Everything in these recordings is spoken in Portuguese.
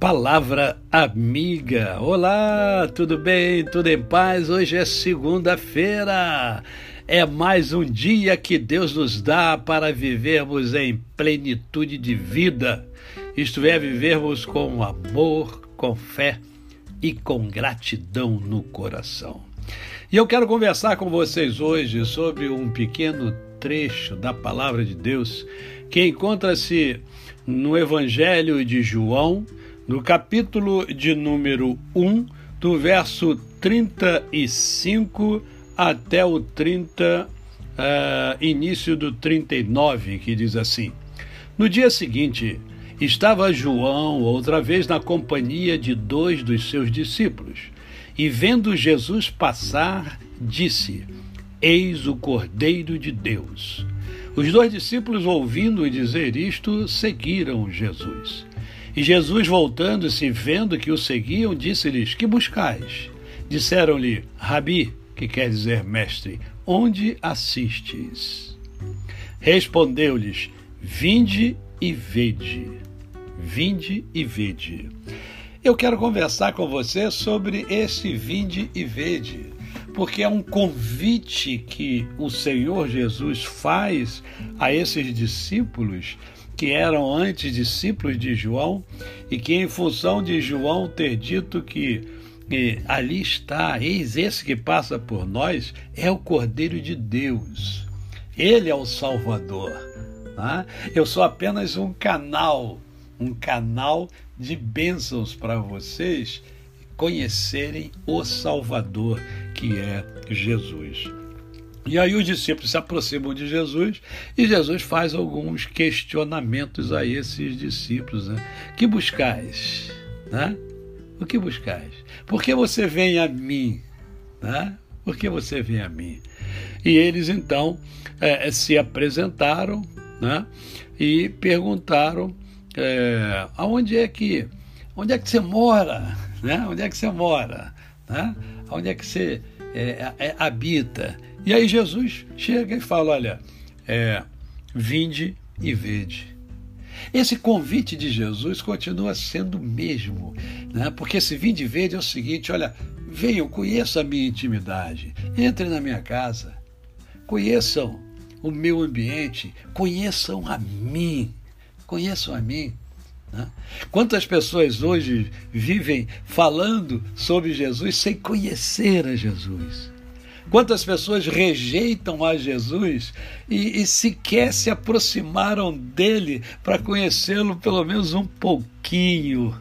Palavra amiga. Olá, tudo bem? Tudo em paz? Hoje é segunda-feira. É mais um dia que Deus nos dá para vivermos em plenitude de vida. Isto é, vivermos com amor, com fé e com gratidão no coração. E eu quero conversar com vocês hoje sobre um pequeno trecho da palavra de Deus que encontra-se no Evangelho de João, no capítulo de número 1, do verso 35 até o 30, uh, eh, início do 39, que diz assim: No dia seguinte, estava João outra vez na companhia de dois dos seus discípulos, e vendo Jesus passar, disse: Eis o Cordeiro de Deus. Os dois discípulos, ouvindo dizer isto, seguiram Jesus. E Jesus, voltando-se, vendo que o seguiam, disse-lhes: Que buscais? Disseram-lhe: Rabi, que quer dizer mestre, onde assistes? Respondeu-lhes: Vinde e vede. Vinde e vede. Eu quero conversar com você sobre esse vinde e vede, porque é um convite que o Senhor Jesus faz a esses discípulos que eram antes discípulos de João e que, em função de João ter dito que ali está, eis esse que passa por nós, é o Cordeiro de Deus. Ele é o Salvador. Tá? Eu sou apenas um canal, um canal de bênçãos para vocês conhecerem o Salvador, que é Jesus. E aí os discípulos se aproximam de Jesus e Jesus faz alguns questionamentos a esses discípulos. Né? Que buscais? Né? O que buscais? Por que você vem a mim? Né? Por que você vem a mim? E eles então é, se apresentaram né? e perguntaram é, aonde é que onde é que você mora? Né? Onde é que você mora? Né? Onde é que você é, é, habita? E aí Jesus chega e fala: olha, é, vinde e vede. Esse convite de Jesus continua sendo o mesmo, né? porque esse vinde e vede é o seguinte: olha, venham, conheçam a minha intimidade, entrem na minha casa, conheçam o meu ambiente, conheçam a mim, conheçam a mim. Né? Quantas pessoas hoje vivem falando sobre Jesus sem conhecer a Jesus? Quantas pessoas rejeitam a Jesus e, e sequer se aproximaram dele para conhecê-lo pelo menos um pouquinho?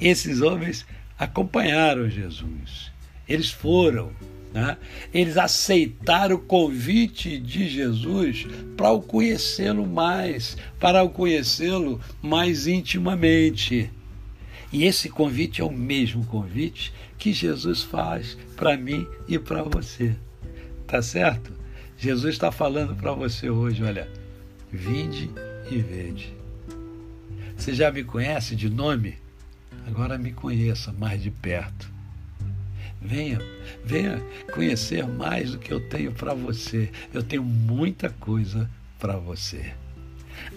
Esses homens acompanharam Jesus. Eles foram, né? eles aceitaram o convite de Jesus para o conhecê-lo mais, para o conhecê-lo mais intimamente. E esse convite é o mesmo convite que Jesus faz para mim e para você. Tá certo? Jesus está falando para você hoje, olha, vinde e vede. Você já me conhece de nome? Agora me conheça mais de perto. Venha, venha conhecer mais do que eu tenho para você. Eu tenho muita coisa para você.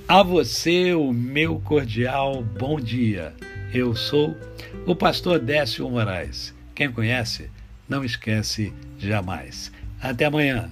A você o meu cordial bom dia. Eu sou o pastor Décio Moraes. Quem conhece, não esquece jamais. Até amanhã.